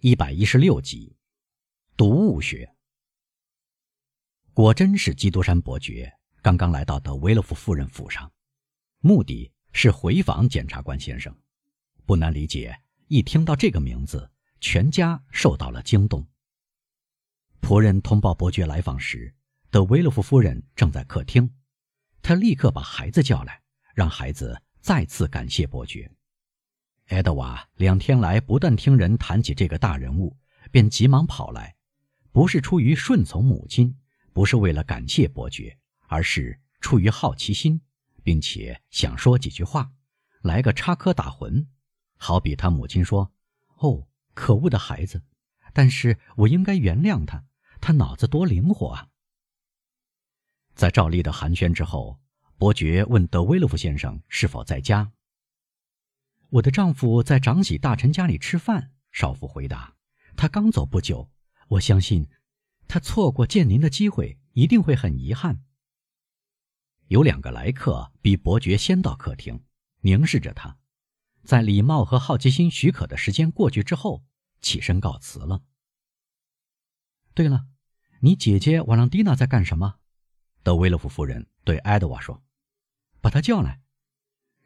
一百一十六集，毒物学。果真是基督山伯爵刚刚来到德维勒夫夫人府上，目的是回访检察官先生。不难理解，一听到这个名字，全家受到了惊动。仆人通报伯爵来访时，德维勒夫夫人正在客厅，他立刻把孩子叫来，让孩子再次感谢伯爵。埃德瓦两天来不断听人谈起这个大人物，便急忙跑来，不是出于顺从母亲，不是为了感谢伯爵，而是出于好奇心，并且想说几句话，来个插科打诨。好比他母亲说：“哦，可恶的孩子！但是我应该原谅他，他脑子多灵活啊！”在照例的寒暄之后，伯爵问德威勒夫先生是否在家。我的丈夫在长喜大臣家里吃饭。少妇回答：“他刚走不久，我相信，他错过见您的机会，一定会很遗憾。”有两个来客比伯爵先到客厅，凝视着他，在礼貌和好奇心许可的时间过去之后，起身告辞了。对了，你姐姐瓦朗蒂娜在干什么？德维勒夫夫人对埃德瓦说：“把她叫来。”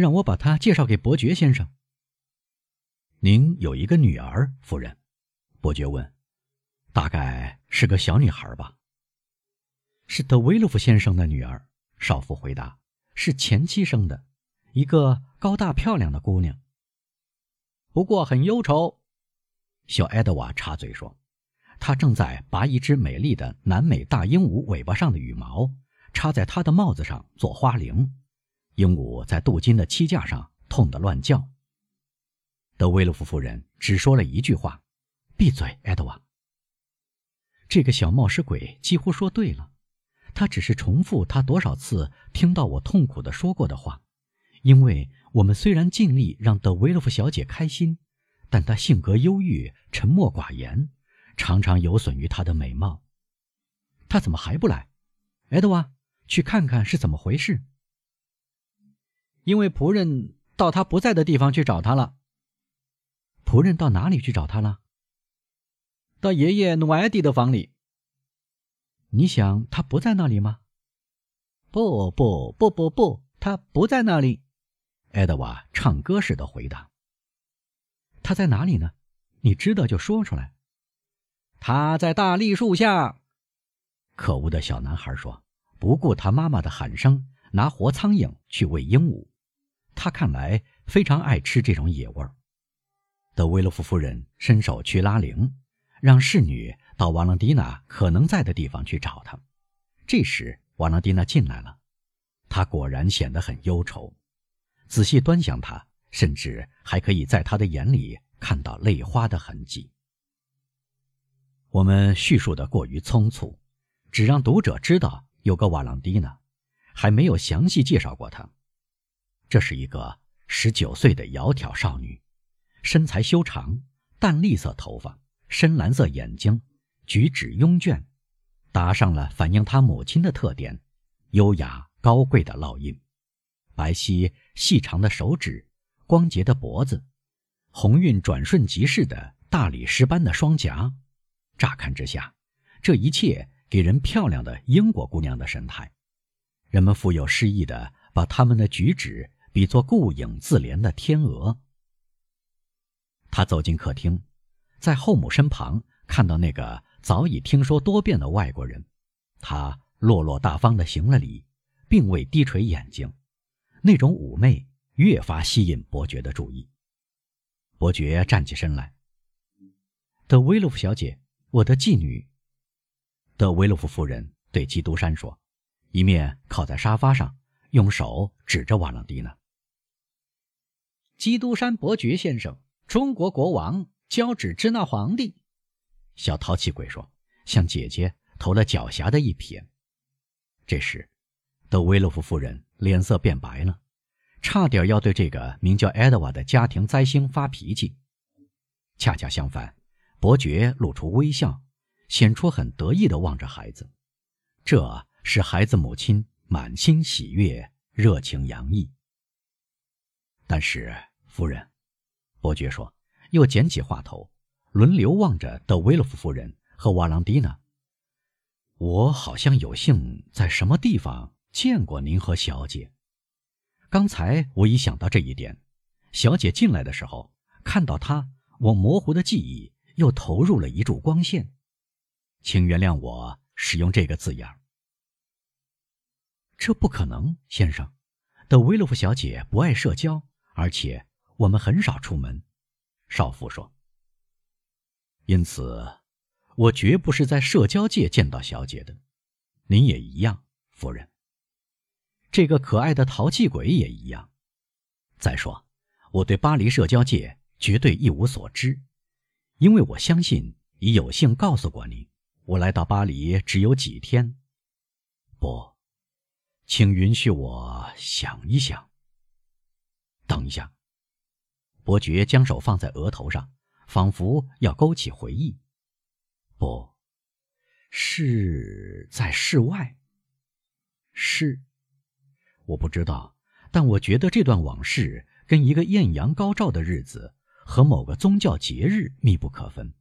让我把她介绍给伯爵先生。您有一个女儿，夫人？伯爵问。大概是个小女孩吧。是德维洛夫先生的女儿。少妇回答。是前妻生的，一个高大漂亮的姑娘。不过很忧愁。小埃德瓦插嘴说：“她正在拔一只美丽的南美大鹦鹉尾巴上的羽毛，插在她的帽子上做花翎。”鹦鹉在镀金的漆架上痛得乱叫。德威洛夫夫人只说了一句话：“闭嘴，埃德瓦。”这个小冒失鬼几乎说对了，他只是重复他多少次听到我痛苦的说过的话。因为我们虽然尽力让德维洛夫小姐开心，但她性格忧郁、沉默寡言，常常有损于她的美貌。她怎么还不来？埃德瓦，去看看是怎么回事。因为仆人到他不在的地方去找他了。仆人到哪里去找他了？到爷爷努埃蒂的房里。你想他不在那里吗？不不不不不，他不在那里。埃德瓦唱歌似的回答。他在哪里呢？你知道就说出来。他在大栗树下。可恶的小男孩说，不顾他妈妈的喊声，拿活苍蝇去喂鹦鹉。他看来非常爱吃这种野味儿。德维洛夫夫人伸手去拉铃，让侍女到瓦朗蒂娜可能在的地方去找他。这时，瓦朗蒂娜进来了，她果然显得很忧愁。仔细端详她，甚至还可以在她的眼里看到泪花的痕迹。我们叙述的过于匆促，只让读者知道有个瓦朗蒂娜，还没有详细介绍过她。这是一个十九岁的窈窕少女，身材修长，淡栗色头发，深蓝色眼睛，举止慵倦，打上了反映她母亲的特点：优雅高贵的烙印。白皙细长的手指，光洁的脖子，红晕转瞬即逝的大理石般的双颊。乍看之下，这一切给人漂亮的英国姑娘的神态。人们富有诗意的把他们的举止。比作顾影自怜的天鹅。他走进客厅，在后母身旁看到那个早已听说多遍的外国人，他落落大方地行了礼，并未低垂眼睛，那种妩媚越发吸引伯爵的注意。伯爵站起身来：“德维洛夫小姐，我的妓女。”德维洛夫夫人对基督山说，一面靠在沙发上。用手指着瓦朗蒂娜。基督山伯爵先生，中国国王交趾支那皇帝。小淘气鬼说，向姐姐投了狡黠的一瞥。这时，德维洛夫夫人脸色变白了，差点要对这个名叫埃德瓦的家庭灾星发脾气。恰恰相反，伯爵露出微笑，显出很得意地望着孩子。这使孩子母亲。满心喜悦，热情洋溢。但是，夫人，伯爵说，又捡起话头：“轮流望着德维洛夫夫人和瓦朗蒂娜。我好像有幸在什么地方见过您和小姐。刚才我一想到这一点，小姐进来的时候看到她，我模糊的记忆又投入了一柱光线。请原谅我使用这个字眼。这不可能，先生。德维洛夫小姐不爱社交，而且我们很少出门。少妇说。因此。我绝不是在社交界见到小姐的，您也一样，夫人。这个可爱的淘气鬼也一样。再说，我对巴黎社交界绝对一无所知，因为我相信已有幸告诉过您，我来到巴黎只有几天。不，请允许我想一想。等一下，伯爵将手放在额头上，仿佛要勾起回忆。不，是在室外。是，我不知道，但我觉得这段往事跟一个艳阳高照的日子和某个宗教节日密不可分。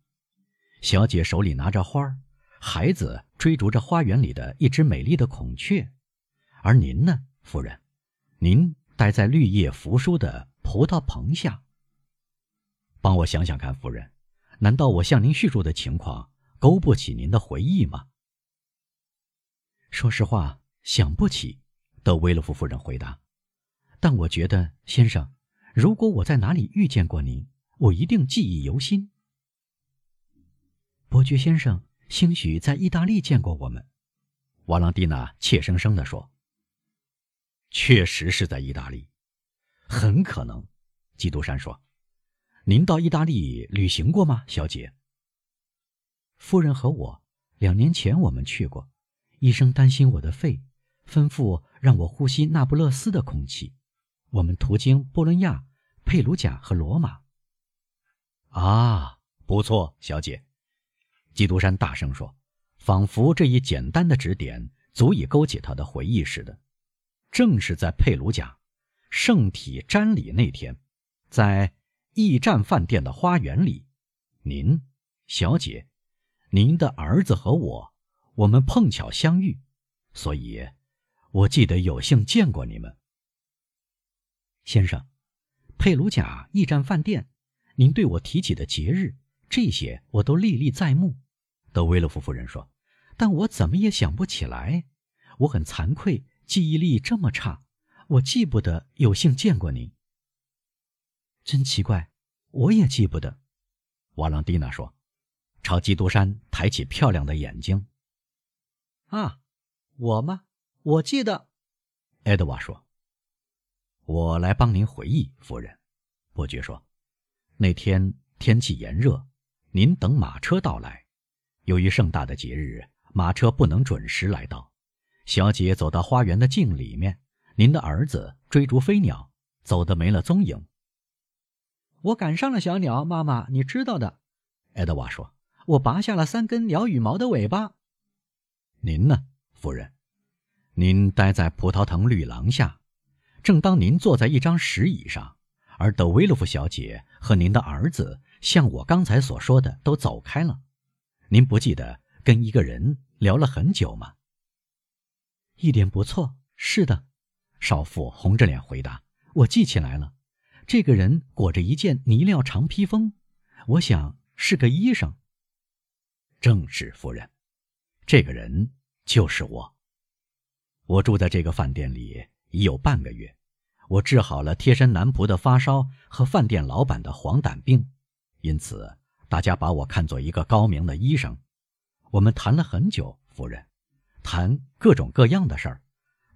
小姐手里拿着花孩子追逐着花园里的一只美丽的孔雀，而您呢，夫人？您待在绿叶扶疏的葡萄棚下。帮我想想看，夫人，难道我向您叙述的情况？勾不起您的回忆吗？说实话，想不起。德维勒夫夫人回答。但我觉得，先生，如果我在哪里遇见过您，我一定记忆犹新。伯爵先生，兴许在意大利见过我们。瓦朗蒂娜怯生生地说：“确实是在意大利，很可能。”基督山说：“您到意大利旅行过吗，小姐？”夫人和我，两年前我们去过。医生担心我的肺，吩咐让我呼吸那不勒斯的空气。我们途经波伦亚、佩鲁贾和罗马。啊，不错，小姐，基督山大声说，仿佛这一简单的指点足以勾起他的回忆似的。正是在佩鲁贾，圣体瞻礼那天，在驿站饭店的花园里，您，小姐。您的儿子和我，我们碰巧相遇，所以，我记得有幸见过你们，先生。佩鲁贾驿站饭店，您对我提起的节日，这些我都历历在目。德维勒夫夫人说：“但我怎么也想不起来，我很惭愧，记忆力这么差，我记不得有幸见过您。”真奇怪，我也记不得。瓦朗蒂娜说。朝基督山抬起漂亮的眼睛。啊，我吗？我记得，埃德瓦说：“我来帮您回忆，夫人。”伯爵说：“那天天气炎热，您等马车到来。由于盛大的节日，马车不能准时来到。小姐走到花园的镜里面，您的儿子追逐飞鸟，走得没了踪影。我赶上了小鸟，妈妈，你知道的。”埃德瓦说。我拔下了三根鸟羽毛的尾巴。您呢，夫人？您待在葡萄藤绿廊下，正当您坐在一张石椅上，而德维洛夫小姐和您的儿子像我刚才所说的都走开了。您不记得跟一个人聊了很久吗？一点不错。是的，少妇红着脸回答：“我记起来了，这个人裹着一件呢料长披风，我想是个医生。”正是夫人，这个人就是我。我住在这个饭店里已有半个月，我治好了贴身男仆的发烧和饭店老板的黄疸病，因此大家把我看作一个高明的医生。我们谈了很久，夫人，谈各种各样的事儿，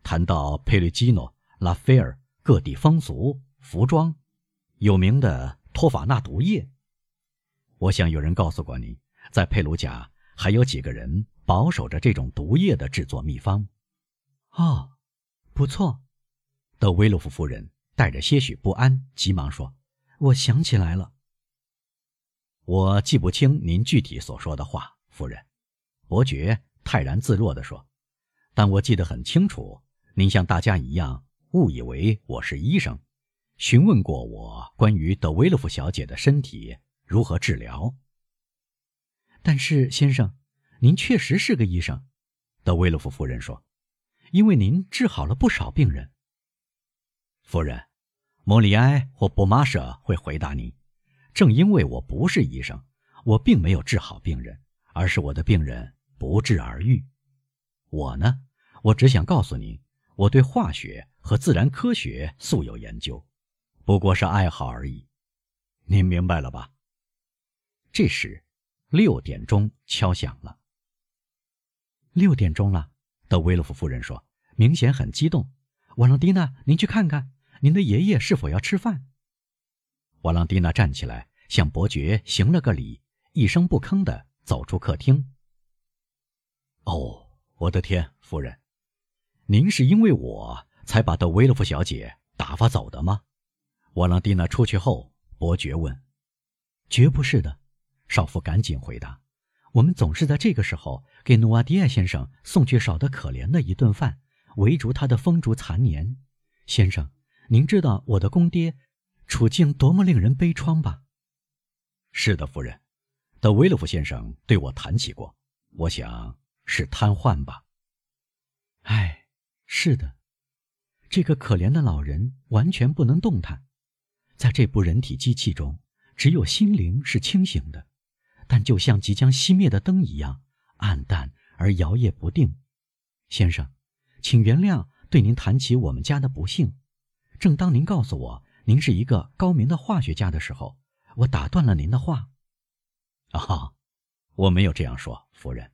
谈到佩吕基诺、拉斐尔各地风俗、服装，有名的托法纳毒液。我想有人告诉过你。在佩鲁贾，还有几个人保守着这种毒液的制作秘方。哦，不错。德维洛夫夫人带着些许不安，急忙说：“我想起来了。我记不清您具体所说的话，夫人。”伯爵泰然自若地说：“但我记得很清楚，您像大家一样误以为我是医生，询问过我关于德维洛夫小姐的身体如何治疗。”但是，先生，您确实是个医生。”德维洛夫夫人说，“因为您治好了不少病人。”夫人，莫里埃或布玛舍会回答您：“正因为我不是医生，我并没有治好病人，而是我的病人不治而愈。我呢，我只想告诉您，我对化学和自然科学素有研究，不过是爱好而已。您明白了吧？”这时，六点钟敲响了。六点钟了，德维洛夫夫人说，明显很激动。瓦朗蒂娜，您去看看，您的爷爷是否要吃饭？瓦朗蒂娜站起来，向伯爵行了个礼，一声不吭地走出客厅。哦，我的天，夫人，您是因为我才把德维洛夫小姐打发走的吗？瓦朗蒂娜出去后，伯爵问：“绝不是的。”少妇赶紧回答。我们总是在这个时候给努瓦迪埃先生送去少得可怜的一顿饭，围住他的风烛残年。先生，您知道我的公爹处境多么令人悲怆吧？是的，夫人，德维洛夫先生对我谈起过。我想是瘫痪吧。哎，是的，这个可怜的老人完全不能动弹，在这部人体机器中，只有心灵是清醒的。但就像即将熄灭的灯一样暗淡而摇曳不定，先生，请原谅对您谈起我们家的不幸。正当您告诉我您是一个高明的化学家的时候，我打断了您的话。啊，我没有这样说，夫人。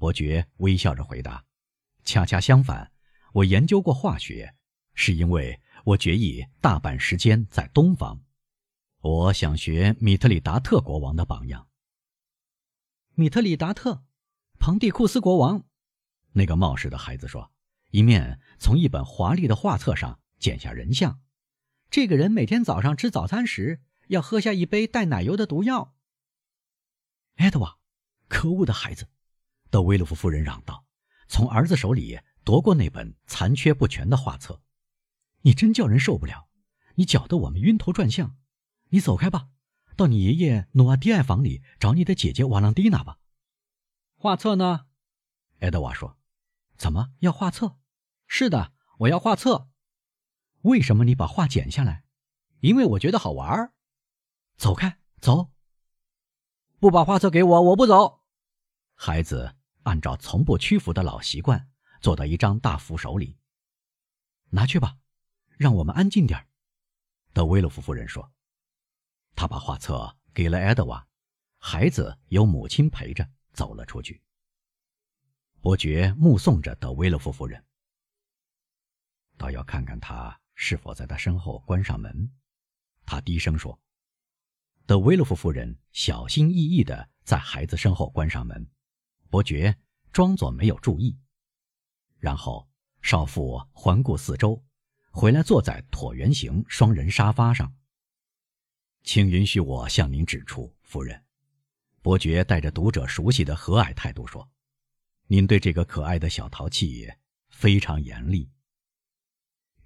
伯爵微笑着回答：“恰恰相反，我研究过化学，是因为我决意大半时间在东方。我想学米特里达特国王的榜样。”米特里达特，庞蒂库斯国王，那个冒失的孩子说，一面从一本华丽的画册上剪下人像。这个人每天早上吃早餐时要喝下一杯带奶油的毒药。埃德瓦，可恶的孩子！德维洛夫夫人嚷道，从儿子手里夺过那本残缺不全的画册。你真叫人受不了！你搅得我们晕头转向。你走开吧。到你爷爷努瓦迪埃房里找你的姐姐瓦朗蒂娜吧。画册呢？埃德瓦说：“怎么要画册？是的，我要画册。为什么你把画剪下来？因为我觉得好玩。走开，走！不把画册给我，我不走。”孩子按照从不屈服的老习惯，坐到一张大扶手里。拿去吧，让我们安静点德维洛夫夫人说。他把画册给了埃德瓦，孩子由母亲陪着走了出去。伯爵目送着德维勒夫夫人，倒要看看他是否在他身后关上门。他低声说：“德维勒夫夫人小心翼翼地在孩子身后关上门。”伯爵装作没有注意，然后少妇环顾四周，回来坐在椭圆形双人沙发上。请允许我向您指出，夫人，伯爵带着读者熟悉的和蔼态度说：“您对这个可爱的小淘气非常严厉。”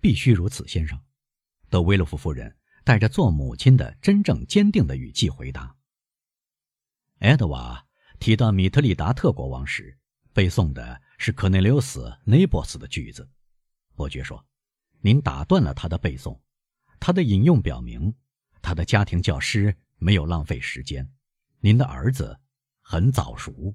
必须如此，先生。”德维洛夫夫人带着做母亲的真正坚定的语气回答。埃德瓦提到米特里达特国王时，背诵的是科内留斯·内波斯的句子。伯爵说：“您打断了他的背诵，他的引用表明。”他的家庭教师没有浪费时间，您的儿子很早熟。